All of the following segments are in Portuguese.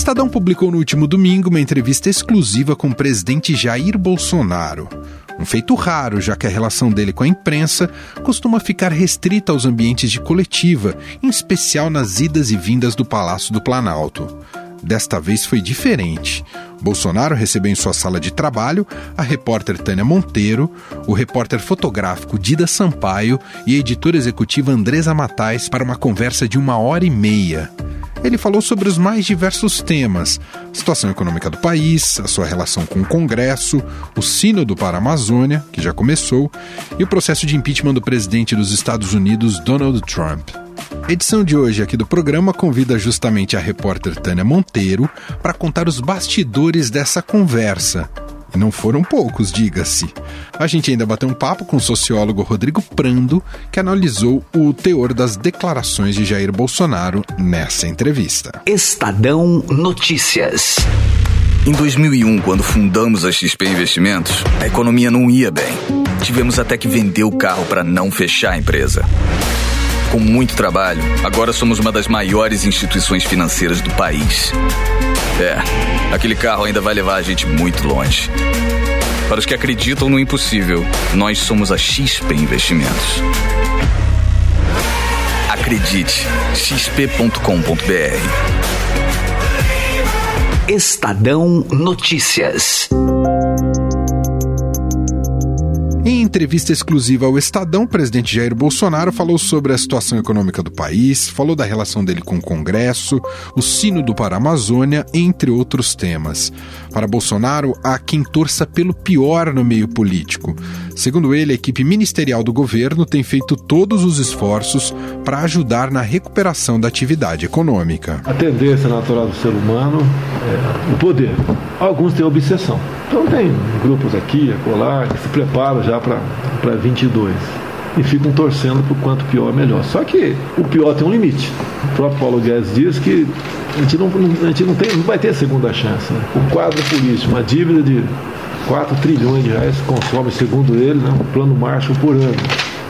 Estadão publicou no último domingo uma entrevista exclusiva com o presidente Jair Bolsonaro. Um feito raro, já que a relação dele com a imprensa costuma ficar restrita aos ambientes de coletiva, em especial nas idas e vindas do Palácio do Planalto. Desta vez foi diferente. Bolsonaro recebeu em sua sala de trabalho a repórter Tânia Monteiro, o repórter fotográfico Dida Sampaio e a editora executiva Andresa Matais para uma conversa de uma hora e meia. Ele falou sobre os mais diversos temas: a situação econômica do país, a sua relação com o Congresso, o Sínodo para a Amazônia, que já começou, e o processo de impeachment do presidente dos Estados Unidos, Donald Trump. A edição de hoje aqui do programa convida justamente a repórter Tânia Monteiro para contar os bastidores dessa conversa. E não foram poucos, diga-se. A gente ainda bateu um papo com o sociólogo Rodrigo Prando, que analisou o teor das declarações de Jair Bolsonaro nessa entrevista. Estadão Notícias. Em 2001, quando fundamos a XP Investimentos, a economia não ia bem. Tivemos até que vender o carro para não fechar a empresa. Com muito trabalho, agora somos uma das maiores instituições financeiras do país. É, aquele carro ainda vai levar a gente muito longe. Para os que acreditam no impossível, nós somos a XP Investimentos. Acredite, xp.com.br. Estadão Notícias. Em entrevista exclusiva ao Estadão, o presidente Jair Bolsonaro falou sobre a situação econômica do país, falou da relação dele com o Congresso, o Sínodo para a Amazônia, entre outros temas. Para Bolsonaro, há quem torça pelo pior no meio político. Segundo ele, a equipe ministerial do governo tem feito todos os esforços para ajudar na recuperação da atividade econômica. A tendência natural do ser humano é o poder. Alguns têm obsessão. Então tem grupos aqui, acolá, que se preparam já para 22 e ficam torcendo por quanto pior melhor. Só que o pior tem um limite. O próprio Paulo Guedes diz que a gente não, a gente não, tem, não vai ter segunda chance. Né? O quadro político, uma dívida de 4 trilhões de reais consome, segundo ele, né, um plano Marshall por ano.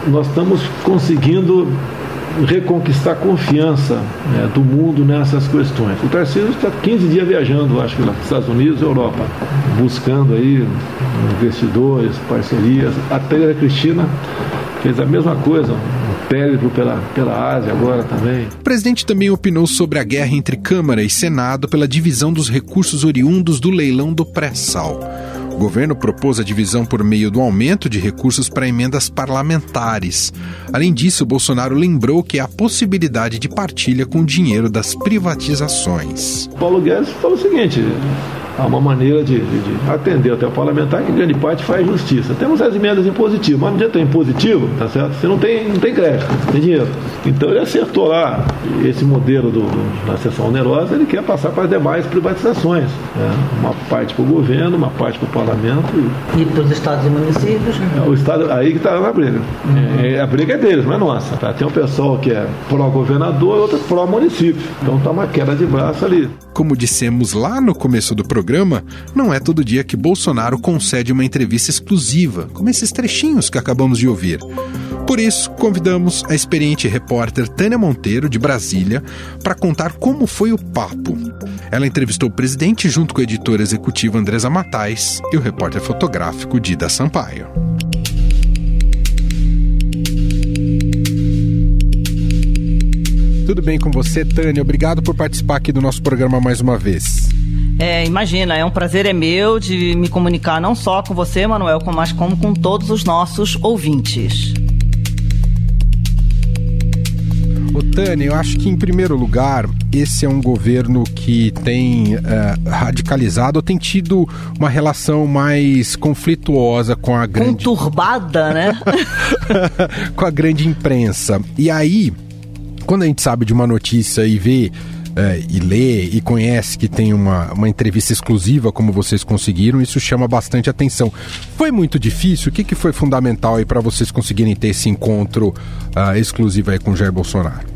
Nós estamos conseguindo reconquistar a confiança né, do mundo nessas questões. O Tarcísio está 15 dias viajando, acho que lá, Estados Unidos e Europa, buscando aí investidores, parcerias. A Taylor Cristina fez a mesma coisa, um périplo pela, pela Ásia agora também. O presidente também opinou sobre a guerra entre Câmara e Senado pela divisão dos recursos oriundos do leilão do pré-sal. O governo propôs a divisão por meio do aumento de recursos para emendas parlamentares. Além disso, Bolsonaro lembrou que há possibilidade de partilha com o dinheiro das privatizações. Paulo Guedes falou o seguinte: há uma maneira de, de, de, atender até o parlamentar que grande parte faz justiça. Temos as emendas impositivas, mas não adianta ter impositivo, tá certo? Você não tem, não tem crédito, não tem dinheiro. Então ele acertou lá esse modelo do, do, da sessão onerosa, ele quer passar para as demais privatizações. Né? Uma parte para o governo, uma parte para o parlamento. E, e para os estados e municípios? É, o estado, aí que está na briga. Uhum. É, a briga é deles, não é nossa. Tá? Tem um pessoal que é pró-governador e outro pró-município. Então está uma queda de braço ali. Como dissemos lá no começo do programa, não é todo dia que Bolsonaro concede uma entrevista exclusiva, como esses trechinhos que acabamos de ouvir. Por isso, convidamos a experiente repórter Tânia Monteiro, de Brasília, para contar como foi o papo. Ela entrevistou o presidente junto com a editora executiva Andresa Matais e o repórter fotográfico Dida Sampaio. Tudo bem com você, Tânia? Obrigado por participar aqui do nosso programa mais uma vez. É, imagina, é um prazer é meu de me comunicar não só com você, Manuel, mas como com todos os nossos ouvintes. Ô, Tânia, eu acho que em primeiro lugar, esse é um governo que tem uh, radicalizado, tem tido uma relação mais conflituosa com a grande. Conturbada, né? com a grande imprensa. E aí, quando a gente sabe de uma notícia e vê é, e lê e conhece que tem uma, uma entrevista exclusiva como vocês conseguiram, isso chama bastante atenção. Foi muito difícil? O que, que foi fundamental aí para vocês conseguirem ter esse encontro uh, exclusivo aí com Jair Bolsonaro?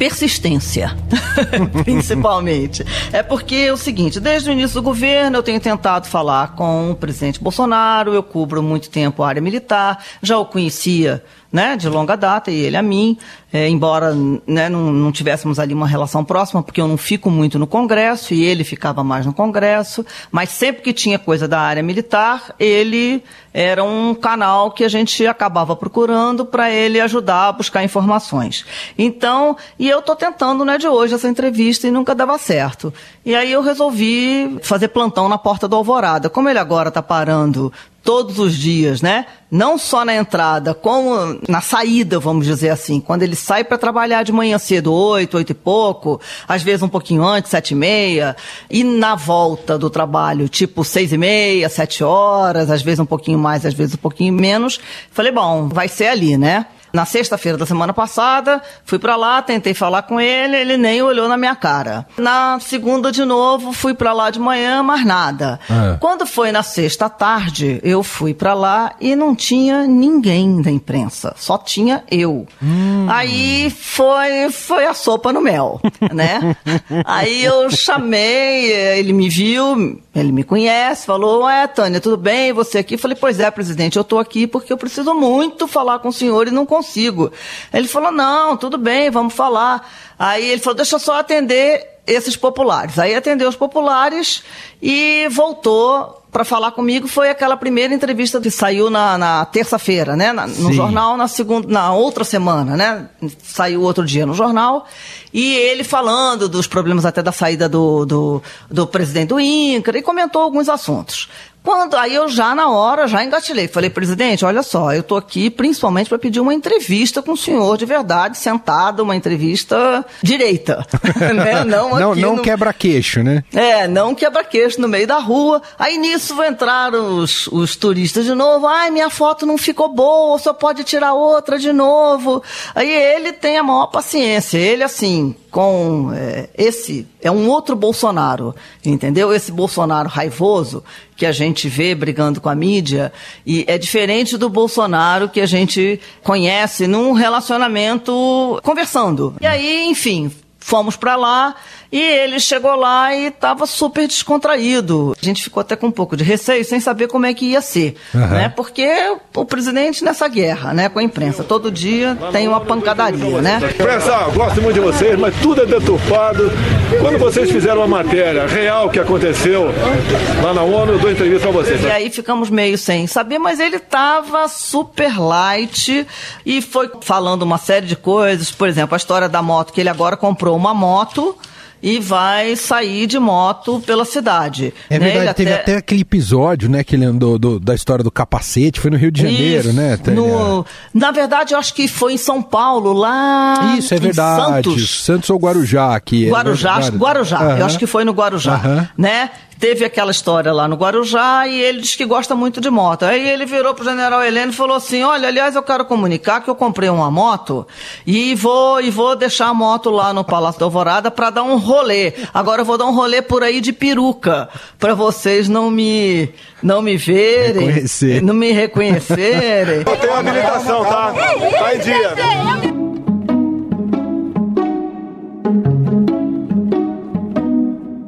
persistência, principalmente. É porque é o seguinte, desde o início do governo eu tenho tentado falar com o presidente Bolsonaro, eu cubro muito tempo a área militar, já o conhecia né, de longa data, e ele a mim, é, embora né, não, não tivéssemos ali uma relação próxima, porque eu não fico muito no Congresso e ele ficava mais no Congresso, mas sempre que tinha coisa da área militar, ele era um canal que a gente acabava procurando para ele ajudar a buscar informações. Então, e eu estou tentando, né, de hoje, essa entrevista e nunca dava certo. E aí eu resolvi fazer plantão na porta do Alvorada. Como ele agora está parando todos os dias, né? Não só na entrada, como na saída, vamos dizer assim. Quando ele sai para trabalhar de manhã cedo, oito, oito e pouco, às vezes um pouquinho antes, sete e meia, e na volta do trabalho, tipo seis e meia, sete horas, às vezes um pouquinho mais, às vezes um pouquinho menos. Falei, bom, vai ser ali, né? Na sexta-feira da semana passada, fui para lá, tentei falar com ele, ele nem olhou na minha cara. Na segunda de novo, fui para lá de manhã, mas nada. É. Quando foi na sexta tarde, eu fui para lá e não tinha ninguém da imprensa, só tinha eu. Hum. Aí foi foi a sopa no mel, né? Aí eu chamei, ele me viu, ele me conhece, falou: "É, Tânia, tudo bem? Você aqui?" Falei: "Pois é, presidente, eu tô aqui porque eu preciso muito falar com o senhor e não consigo. Ele falou: não, tudo bem, vamos falar. Aí ele falou: deixa eu só atender esses populares. Aí atendeu os populares e voltou para falar comigo. Foi aquela primeira entrevista que saiu na, na terça-feira, né? Na, no jornal, na segunda, na outra semana, né? Saiu outro dia no jornal. E ele falando dos problemas até da saída do, do, do presidente do INCRA e comentou alguns assuntos. Quando aí eu já na hora já engatilhei, falei presidente, olha só, eu estou aqui principalmente para pedir uma entrevista com o senhor de verdade, sentado, uma entrevista direita, né? Não, não, não no... quebra queixo, né? É, não quebra queixo no meio da rua. Aí nisso entraram os, os turistas de novo. Ai, minha foto não ficou boa, só pode tirar outra de novo. Aí ele tem a maior paciência. Ele assim, com é, esse é um outro Bolsonaro, entendeu? Esse Bolsonaro raivoso que a gente vê brigando com a mídia e é diferente do Bolsonaro que a gente conhece num relacionamento conversando. E aí, enfim, fomos para lá e ele chegou lá e estava super descontraído. A gente ficou até com um pouco de receio, sem saber como é que ia ser, uhum. né? Porque o presidente nessa guerra, né, com a imprensa, todo dia tem uma pancadaria, né? Imprensa, gosto muito de vocês, mas tudo é deturpado. Quando vocês fizeram uma matéria real que aconteceu lá na ONU, eu dou entrevista a vocês. E aí ficamos meio sem saber, mas ele estava super light e foi falando uma série de coisas, por exemplo, a história da moto que ele agora comprou uma moto e vai sair de moto pela cidade. É né? verdade, teve até... até... aquele episódio, né, que ele andou do, da história do capacete, foi no Rio de Janeiro, Isso, né? No... Na verdade, eu acho que foi em São Paulo, lá Isso, é verdade. Santos. Santos ou Guarujá aqui. É Guarujá, é Guarujá. Uhum. Eu acho que foi no Guarujá, uhum. né? Teve aquela história lá no Guarujá e ele diz que gosta muito de moto. Aí ele virou pro general Heleno e falou assim: Olha, aliás, eu quero comunicar que eu comprei uma moto e vou, e vou deixar a moto lá no Palácio da Alvorada para dar um rolê. Agora eu vou dar um rolê por aí de peruca, para vocês não me, não me verem, Reconhecer. não me reconhecerem. Eu tenho habilitação, tá? Tá em dia.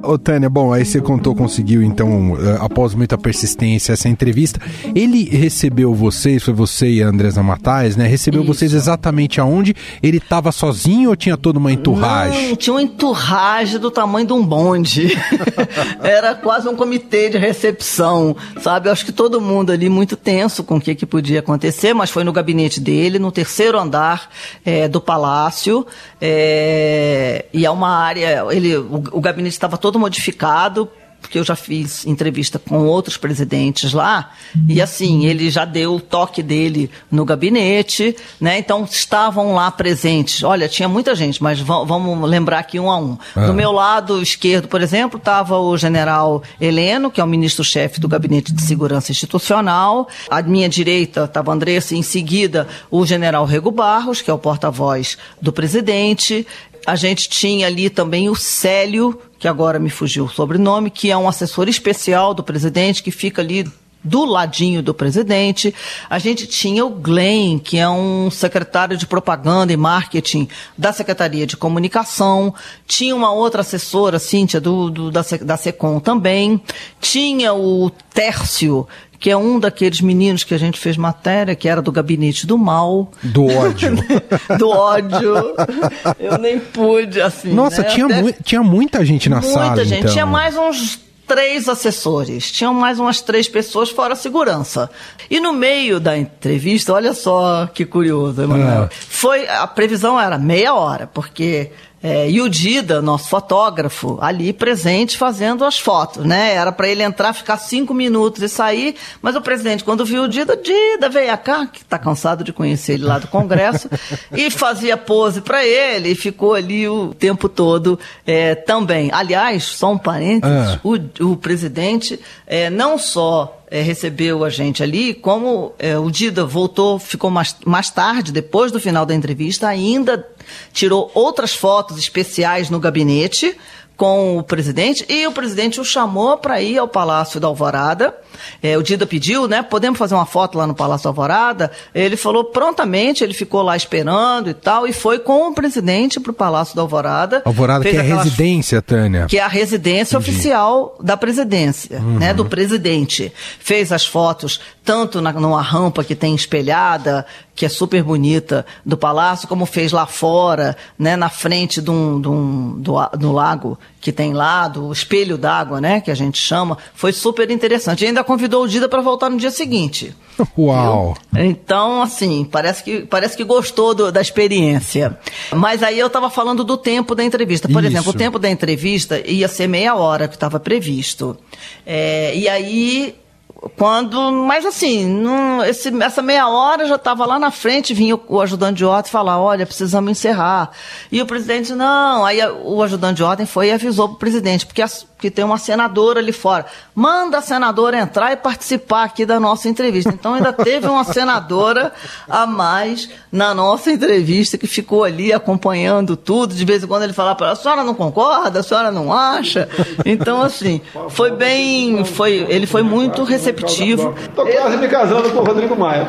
Ô, Tânia, bom, aí você contou, conseguiu, então, eh, após muita persistência, essa entrevista. Ele recebeu vocês, foi você e a Andresa Matais, né? Recebeu Isso. vocês exatamente aonde? Ele estava sozinho ou tinha toda uma enturragem? Não, tinha uma enturragem do tamanho de um bonde. Era quase um comitê de recepção, sabe? Eu acho que todo mundo ali muito tenso com o que, que podia acontecer, mas foi no gabinete dele, no terceiro andar é, do palácio. É, e é uma área, ele, o, o gabinete estava todo modificado porque eu já fiz entrevista com outros presidentes lá, e assim, ele já deu o toque dele no gabinete, né? Então estavam lá presentes. Olha, tinha muita gente, mas vamos lembrar aqui um a um. Ah. Do meu lado esquerdo, por exemplo, estava o general Heleno, que é o ministro-chefe do Gabinete de Segurança Institucional. À minha direita estava Andressa, em seguida o general Rego Barros, que é o porta-voz do presidente. A gente tinha ali também o Célio, que agora me fugiu o sobrenome, que é um assessor especial do presidente, que fica ali do ladinho do presidente. A gente tinha o Glenn, que é um secretário de propaganda e marketing da Secretaria de Comunicação. Tinha uma outra assessora, Cíntia, do, do da, da SECOM também. Tinha o Tércio, que é um daqueles meninos que a gente fez matéria, que era do gabinete do mal. Do ódio. do ódio. Eu nem pude, assim. Nossa, né? tinha, Até... mu tinha muita gente na muita sala. Muita gente. Então. Tinha mais uns três assessores, tinham mais umas três pessoas fora a segurança. E no meio da entrevista, olha só que curioso, Emanuel. É. Foi, a previsão era meia hora, porque é, e o Dida, nosso fotógrafo, ali presente fazendo as fotos, né? Era para ele entrar, ficar cinco minutos e sair, mas o presidente, quando viu o Dida, Dida, veio cá, que tá cansado de conhecer ele lá do Congresso, e fazia pose para ele e ficou ali o tempo todo é, também. Aliás, só um parênteses, Ah. o, o presidente é, não só é, recebeu a gente ali, como é, o Dida voltou, ficou mais, mais tarde, depois do final da entrevista, ainda tirou outras fotos especiais no gabinete com o presidente e o presidente o chamou para ir ao Palácio da Alvorada. É, o Dida pediu, né? Podemos fazer uma foto lá no Palácio da Alvorada? Ele falou prontamente, ele ficou lá esperando e tal, e foi com o presidente para o Palácio da Alvorada. Alvorada, que é aquelas- residência, Tânia. que é a residência oficial da presidência, né, do presidente. Fez as fotos tanto na, numa rampa que tem espelhada, que é super bonita, do palácio, como fez lá fora, né, na frente de um, de um- do, do lago que tem lá, do espelho d'água, né, que a gente chama. Foi super interessante. E ainda convidou o Dida para voltar no dia seguinte. Uau. Então, assim, parece que, parece que gostou do- da experiência. Mas aí eu estava falando do tempo da entrevista. Por Isso. exemplo, o tempo da entrevista ia ser meia hora que estava previsto. É, e aí, quando. Mas assim, esse- essa meia hora já estava lá na frente, vinha o, o ajudante de ordem falar: olha, precisamos encerrar. E o presidente, não. Aí o ajudante de ordem foi e avisou para o presidente, porque, as- porque tem uma senadora ali fora. Manda a senadora entrar e participar aqui da nossa entrevista. Então ainda teve uma senadora a mais na nossa entrevista que ficou ali acompanhando tudo. De vez em quando ele falava para ela: a senhora não concorda, a senhora não acha. Então, assim, foi bem. Foi, ele foi muito receptivo. Estou quase me casando com o Rodrigo Maia.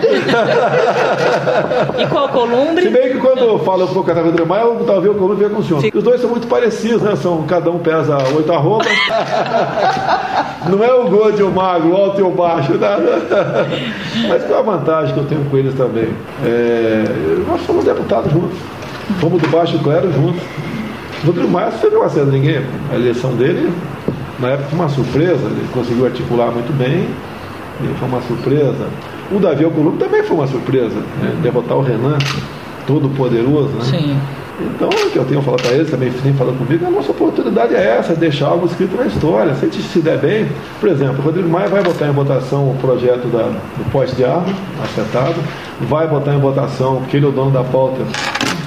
E qual Se columbre? bem que quando eu falo um pouco com o Rodrigo Maia, eu talvez o Colombo venha com o senhor. Os dois são muito parecidos, né? São, cada um pesa oito arrobas. Não é o gordo e o magro, o alto e o baixo. Né? Mas qual a vantagem que eu tenho com eles também? É, nós fomos deputados juntos. Fomos do baixo clero juntos. O Rodrigo Maia não fez negócio de ninguém. A eleição dele, na época, foi uma surpresa. Ele conseguiu articular muito bem. E foi uma surpresa. O Davi Alcolumbre também foi uma surpresa. Né? Derrotar o Renan, todo poderoso. Né? Sim. Então, o que eu tenho a falar para eles, também nem falando comigo, a nossa oportunidade é essa, deixar algo escrito na história. Se a gente se der bem, por exemplo, o Rodrigo Maia vai botar em votação o projeto da, do poste de arma, afetado, vai botar em votação, porque ele é o dono da pauta,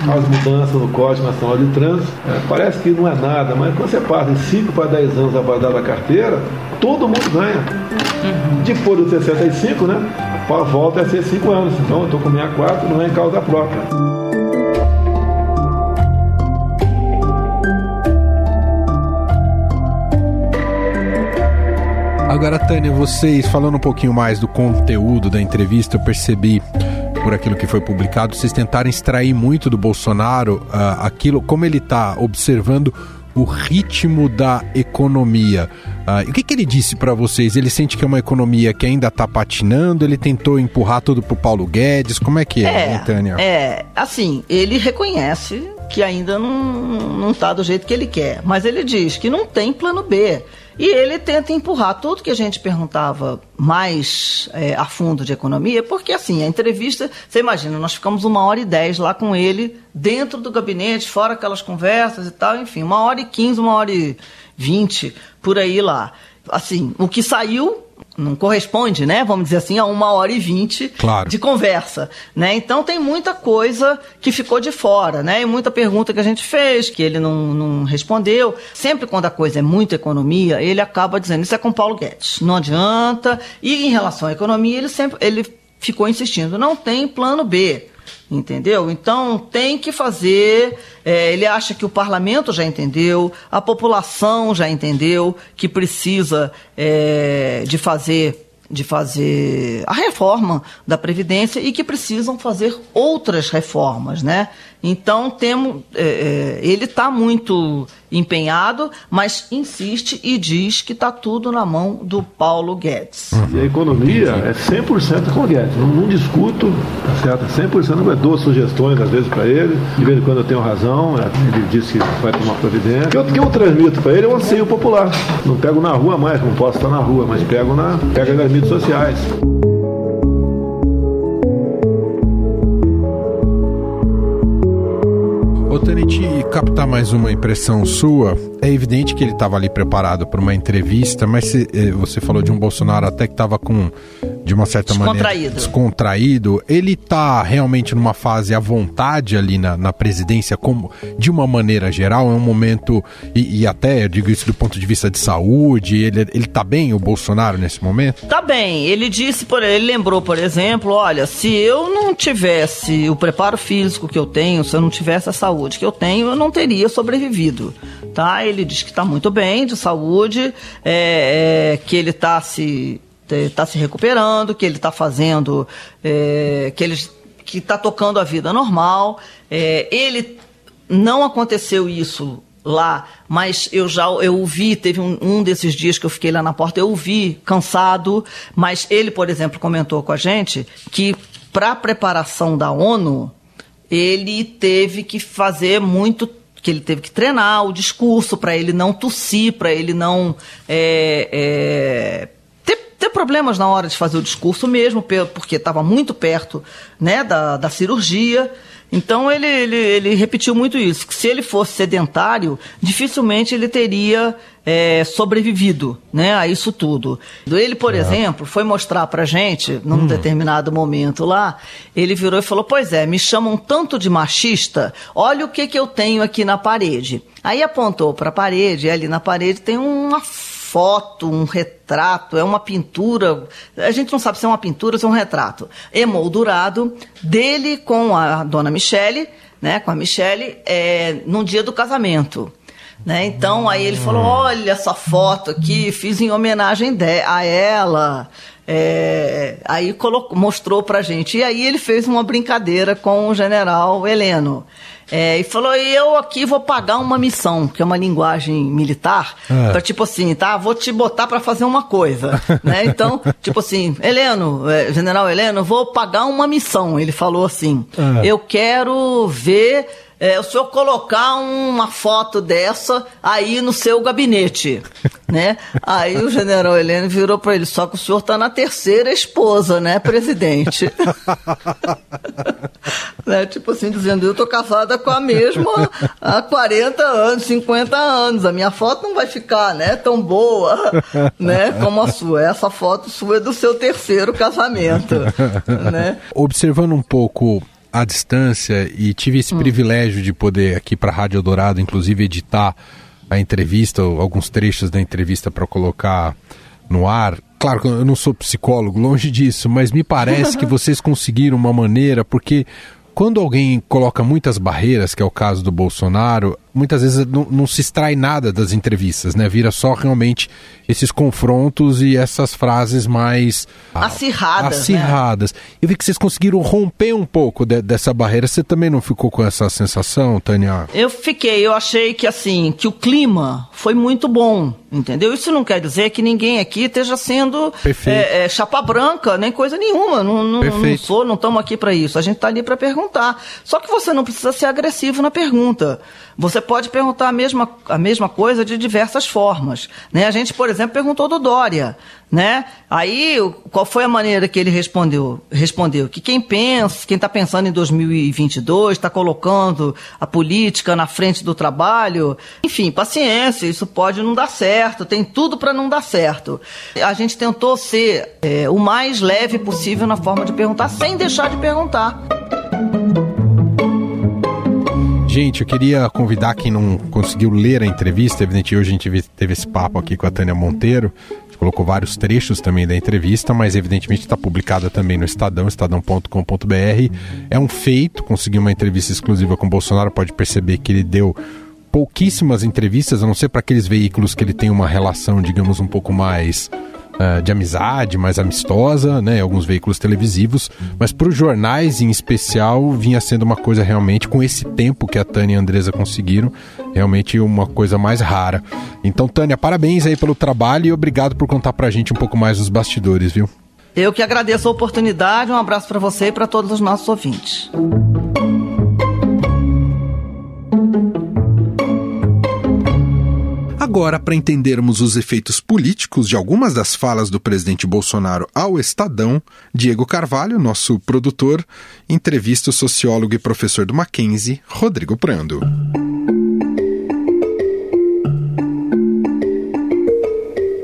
as mudanças no Código Nacional de Trânsito. É, parece que não é nada, mas quando você passa de 5 para 10 anos a guardar da carteira, todo mundo ganha. Depois dos 65, né? A volta é ser 5 anos. Então eu estou com 64, não é em causa própria. Agora, Tânia, vocês, falando um pouquinho mais do conteúdo da entrevista, eu percebi por aquilo que foi publicado, vocês tentaram extrair muito do Bolsonaro ah, aquilo, como ele está observando o ritmo da economia. E o que, que ele disse para vocês? Ele sente que é uma economia que ainda está patinando? Ele tentou empurrar tudo pro Paulo Guedes? Como é que é, hein, Tânia? é, assim, ele reconhece que ainda não, não tá do jeito que ele quer, mas ele diz que não tem plano B. E ele tenta empurrar tudo que a gente perguntava mais é, a fundo de economia, porque assim, a entrevista, você imagina, nós ficamos uma hora e dez lá com ele, dentro do gabinete, fora aquelas conversas e tal, enfim, uma hora e quinze, uma hora e vinte, por aí lá. Assim, o que saiu não corresponde, né? Vamos dizer assim, a uma hora e vinte Claro. de conversa, né? Então tem muita coisa que ficou de fora, né? E muita pergunta que a gente fez que ele não, não respondeu. Sempre quando a coisa é muito economia, ele acaba dizendo isso é com Paulo Guedes, não adianta. E em relação à economia, ele sempre ele ficou insistindo, não tem plano B. Entendeu? Então tem que fazer. é, ele acha que o parlamento já entendeu, a população já entendeu que precisa é, de fazer de fazer a reforma da previdência e que precisam fazer outras reformas, né? Então temos, é, é, ele está muito empenhado, mas insiste e diz que está tudo na mão do Paulo Guedes. E a economia é 100% com o Guedes. Não, não discuto, tá certo? 100% eu dou sugestões às vezes para ele. De vez em quando eu tenho razão. Ele disse que vai tomar providência. O que eu, que eu transmito para ele é um anseio popular. Não pego na rua mais, não posso estar na rua, mas pego na pego nas mídias sociais. Ô, Tenente, captar mais uma impressão sua, é evidente que ele estava ali preparado para uma entrevista, mas se, eh, você falou de um Bolsonaro até que estava com, de uma certa maneira, descontraído. Ele está realmente numa fase à vontade ali na, na, presidência, como de uma maneira geral? É um momento, e, e, até eu digo isso do ponto de vista de saúde, ele, ele tá bem, o Bolsonaro, nesse momento? Tá bem. Ele disse, por ele lembrou, por exemplo, olha, se eu não tivesse o preparo físico que eu tenho, se eu não tivesse a saúde, saúde que eu tenho, eu não teria sobrevivido. Tá? Ele diz que está muito bem de saúde, é, é, que ele está se está se recuperando, que ele está fazendo, é, que ele que está tocando a vida normal. É, ele não aconteceu isso lá, mas eu já eu o vi, teve um, um, desses dias que eu fiquei lá na porta, eu o vi cansado, mas ele, por exemplo, comentou com a gente que para a preparação da ONU, ele teve que fazer muito que ele teve que treinar o discurso para ele não tossir, para ele não é, ter, problemas na hora de fazer o discurso mesmo, porque estava muito perto né, da, da cirurgia. Então ele, ele, ele, repetiu muito isso, que se ele fosse sedentário, dificilmente ele teria é, sobrevivido né, a isso tudo. Ele, por é. exemplo, foi mostrar pra gente, num hum. determinado momento lá, ele virou e falou, pois é, me chamam tanto de machista, olha o que, que eu tenho aqui na parede. Aí apontou para a parede, e ali na parede tem uma foto, um retrato, é uma pintura. A gente não sabe se é uma pintura ou se é um retrato. Emoldurado dele com a dona Michele, né? Com a Michele, é, no dia do casamento. Né? Então aí ele falou: olha essa foto aqui, fiz em homenagem de, a ela. É, aí colocou, mostrou pra gente. E aí ele fez uma brincadeira com o general Heleno. É, e falou: eu aqui vou pagar uma missão, que é uma linguagem militar, é. para tipo assim, tá? Vou te botar para fazer uma coisa, né? Então, tipo assim, Heleno, é, General Heleno, vou pagar uma missão. Ele falou assim: é. eu quero ver é, o senhor colocar uma foto dessa aí no seu gabinete, né? Aí o general Heleno virou para ele, só que o senhor está na terceira esposa, né, presidente? né? Tipo assim, dizendo, eu tô casada com a mesma há 40 anos, 50 anos, a minha foto não vai ficar, né, tão boa, né, como a sua. Essa foto sua é do seu terceiro casamento, né? Observando um pouco à distância e tive esse hum. privilégio de poder aqui para a Rádio Dourado, inclusive editar a entrevista, alguns trechos da entrevista para colocar no ar. Claro que eu não sou psicólogo, longe disso, mas me parece que vocês conseguiram uma maneira, porque quando alguém coloca muitas barreiras, que é o caso do Bolsonaro, muitas vezes não, não, se extrai nada das entrevistas, né? Vira só realmente esses confrontos e essas frases mais acirradas. acirradas. Né? Eu vi que vocês conseguiram romper um pouco de, dessa barreira. Você também não ficou com essa sensação, Tânia? Eu fiquei. Eu achei que assim que o clima foi muito bom, entendeu? Isso não quer dizer que ninguém aqui esteja sendo é, é, chapa branca nem coisa nenhuma. Não, não, não sou, não estamos aqui para isso. A gente está ali para perguntar. Só que você não precisa ser agressivo na pergunta. Você pode perguntar a mesma, a mesma coisa de diversas formas. Né? A gente, por exemplo, perguntou do Dória. Né? Aí, qual foi a maneira que ele respondeu? Respondeu que quem pensa, quem está pensando em 2022, está colocando a política na frente do trabalho. Enfim, paciência, isso pode não dar certo, tem tudo para não dar certo. A gente tentou ser é, o mais leve possível na forma de perguntar, sem deixar de perguntar. Gente, eu queria convidar quem não conseguiu ler a entrevista, evidentemente hoje a gente teve esse papo aqui com a Tânia Monteiro, colocou vários trechos também da entrevista, mas evidentemente está publicada também no Estadão, estadão.com.br. É um feito conseguir uma entrevista exclusiva com o Bolsonaro, pode perceber que ele deu pouquíssimas entrevistas, a não ser para aqueles veículos que ele tem uma relação, digamos, um pouco mais uh, de amizade, mais amistosa, né? Alguns veículos televisivos, mas para os jornais em especial vinha sendo uma coisa realmente com esse tempo que a Tânia e a Andresa conseguiram, realmente uma coisa mais rara. Então, Tânia, parabéns aí pelo trabalho e obrigado por contar para a gente um pouco mais dos bastidores, viu? Eu que agradeço a oportunidade, um abraço para você e para todos os nossos ouvintes. Agora, para entendermos os efeitos políticos de algumas das falas do presidente Bolsonaro ao Estadão, Diego Carvalho, nosso produtor, entrevista o sociólogo e professor do Mackenzie, Rodrigo Prando.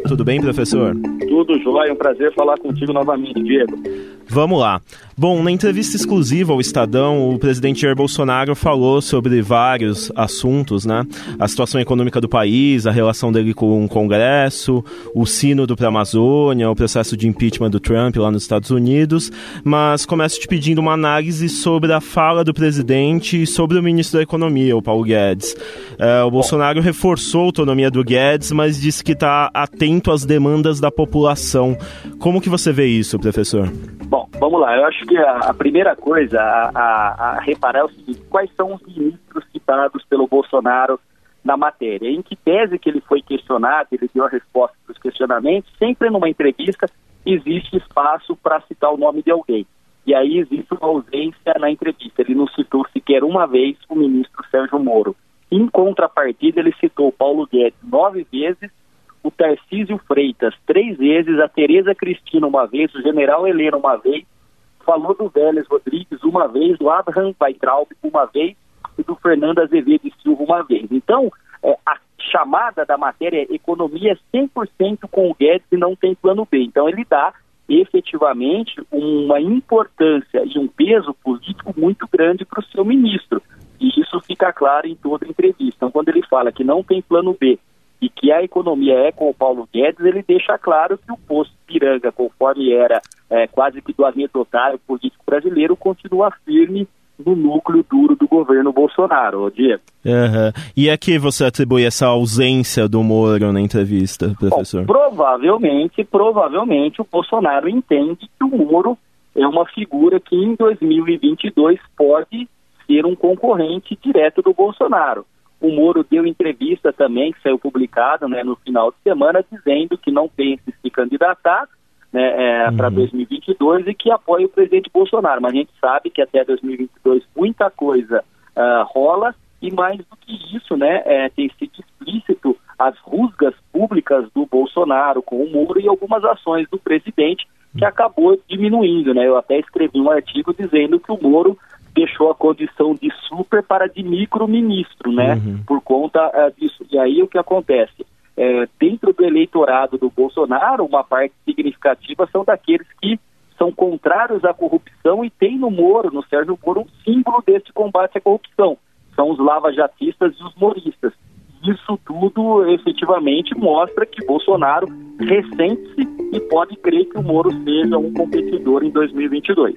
Tudo bem, professor? Tudo jóia, é um prazer falar contigo novamente, Diego. Vamos lá. Bom, na entrevista exclusiva ao Estadão, o presidente Jair Bolsonaro falou sobre vários assuntos, né? A situação econômica do país, a relação dele com o Congresso, o sínodo para a Amazônia, o processo de impeachment do Trump lá nos Estados Unidos. Mas começo te pedindo uma análise sobre a fala do presidente e sobre o ministro da Economia, o Paulo Guedes. É, o Bolsonaro reforçou a autonomia do Guedes, mas disse que está atento às demandas da população. Como que você vê isso, professor? Bom, vamos lá. Eu acho que a, a primeira coisa a, a, a, reparar é o seguinte: quais são os ministros citados pelo Bolsonaro na matéria? Em que tese que ele foi questionado, ele deu a resposta para os questionamentos. Sempre numa entrevista existe espaço para citar o nome de alguém. E aí existe uma ausência na entrevista. Ele não citou sequer uma vez o ministro Sérgio Moro. Em contrapartida, ele citou Paulo Guedes nove vezes o Tarcísio Freitas três vezes, a Tereza Cristina uma vez, o General Helena uma vez, falou do Vélez Rodrigues uma vez, do Abraham Weitraub uma vez e do Fernando Azevedo Silva uma vez. Então, é, a chamada da matéria é economia 100% com o Guedes e não tem plano B. Então, ele dá efetivamente uma importância e um peso político muito grande para o seu ministro. E isso fica claro em toda entrevista. Então, quando ele fala que não tem plano B e que a economia é com o Paulo Guedes, ele deixa claro que o posto Piranga, conforme era é, quase que do anedotário político brasileiro, continua firme no núcleo duro do governo Bolsonaro, Diego. Uhum. E a que você atribui essa ausência do Moro na entrevista, professor? Bom, provavelmente, provavelmente o Bolsonaro entende que o Moro é uma figura que em 2022 pode ser um concorrente direto do Bolsonaro. O Moro deu entrevista também, que saiu publicada né, no final de semana, dizendo que não pensa em se candidatar né, é, uhum. para 2022 e que apoia o presidente Bolsonaro. Mas a gente sabe que até 2022 muita coisa uh, rola e mais do que isso, né, é, tem sido explícito as rusgas públicas do Bolsonaro com o Moro e algumas ações do presidente que acabou diminuindo, né? Eu até escrevi um artigo dizendo que o Moro deixou a condição de super para de micro-ministro, né? Uhum. Por conta uh, disso. E aí o que acontece? É, dentro do eleitorado do Bolsonaro, uma parte significativa são daqueles que são contrários à corrupção e tem no Moro, no Sérgio Moro, um símbolo desse combate à corrupção. São os lava-jatistas e os moristas. Isso tudo efetivamente mostra que Bolsonaro ressente-se e pode crer que o Moro seja um competidor em 2022.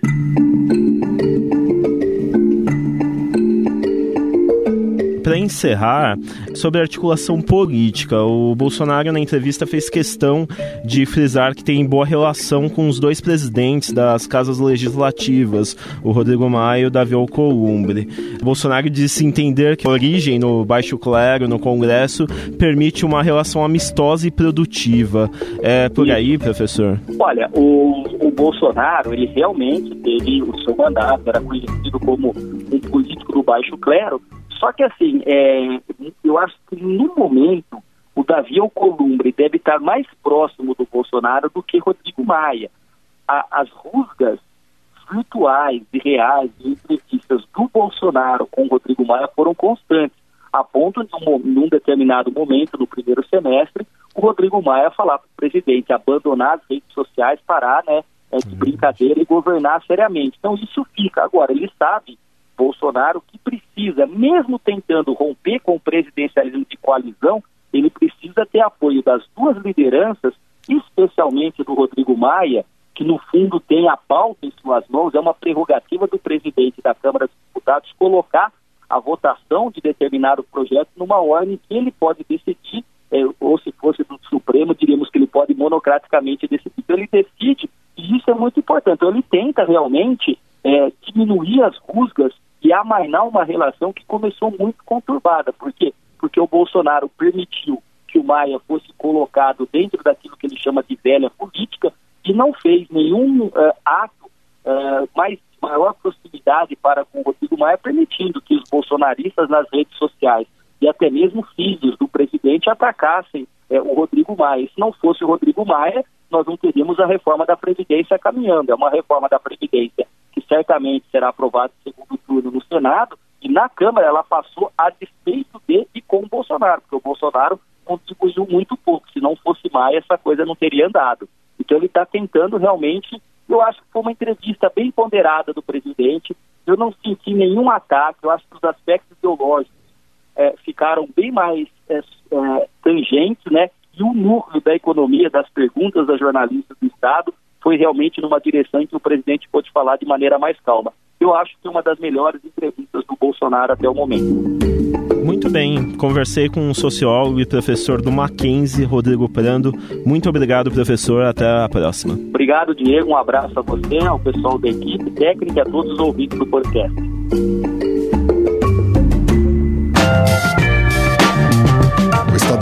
Para encerrar, sobre a articulação política, o Bolsonaro na entrevista fez questão de frisar que tem boa relação com os dois presidentes das casas legislativas, o Rodrigo Maia e o Davi Alcolumbre. O Bolsonaro disse entender que a origem no baixo clero, no Congresso, permite uma relação amistosa e produtiva. É por aí, professor? Olha, o, o Bolsonaro, ele realmente teve o seu mandato, era conhecido como um político do baixo clero, só que assim, é, eu acho que no momento o Davi Alcolumbre deve estar mais próximo do Bolsonaro do que Rodrigo Maia. A, as rusgas virtuais e reais de entrevistas do Bolsonaro com Rodrigo Maia foram constantes, a ponto de, um, num determinado momento, no primeiro semestre, o Rodrigo Maia falar para o presidente abandonar as redes sociais, parar né, é, de uhum. brincadeira e governar seriamente. Então isso fica. Agora, ele sabe Bolsonaro que precisa, mesmo tentando romper com o presidencialismo de coalizão, ele precisa ter apoio das duas lideranças, especialmente do Rodrigo Maia, que no fundo tem a pauta em suas mãos, é uma prerrogativa do presidente da Câmara dos Deputados colocar a votação de determinado projeto numa ordem que ele pode decidir, é, ou se fosse do Supremo, diríamos que ele pode monocraticamente decidir. Então ele decide, e isso é muito importante. Então ele tenta realmente é, diminuir as rusgas e amainar uma relação que começou muito conturbada. Por quê? Porque o Bolsonaro permitiu que o Maia fosse colocado dentro daquilo que ele chama de velha política e não fez nenhum uh, ato uh, mais maior proximidade para com o Rodrigo Maia, permitindo que os bolsonaristas nas redes sociais e até mesmo filhos do presidente atacassem é, o Rodrigo Maia. Se não fosse o Rodrigo Maia, nós não teríamos a reforma da Previdência caminhando. É uma reforma da Previdência que certamente será aprovada no Senado, e na Câmara ela passou a despeito de e com o Bolsonaro, porque o Bolsonaro contribuiu muito pouco. Se não fosse Maia, essa coisa não teria andado. Então ele está tentando realmente, eu acho que foi uma entrevista bem ponderada do presidente, eu não senti nenhum ataque, eu acho que os aspectos ideológicos é, ficaram bem mais é, é, tangentes, né? E o núcleo da economia, das perguntas da jornalista do Estado, foi realmente numa direção em que o presidente pôde falar de maneira mais calma. Eu acho que é uma das melhores entrevistas do Bolsonaro até o momento. Muito bem, conversei com um sociólogo e professor do Mackenzie, Rodrigo Prando. Muito obrigado, professor. Até a próxima. Obrigado, Diego. Um abraço a você, ao pessoal da equipe técnica e a todos os ouvintes do podcast.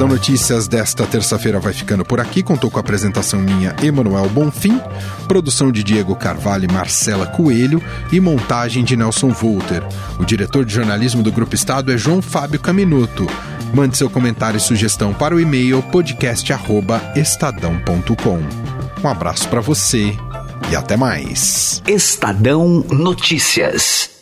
Estadão Notícias desta terça-feira vai ficando por aqui. Contou com a apresentação minha, Emanuel Bonfim, produção de Diego Carvalho e Marcela Coelho e montagem de Nelson Volter. O diretor de jornalismo do Grupo Estado é João Fábio Caminuto. Mande seu comentário e sugestão para o e-mail podcast@estadão.com. Um abraço para você e até mais. Estadão Notícias.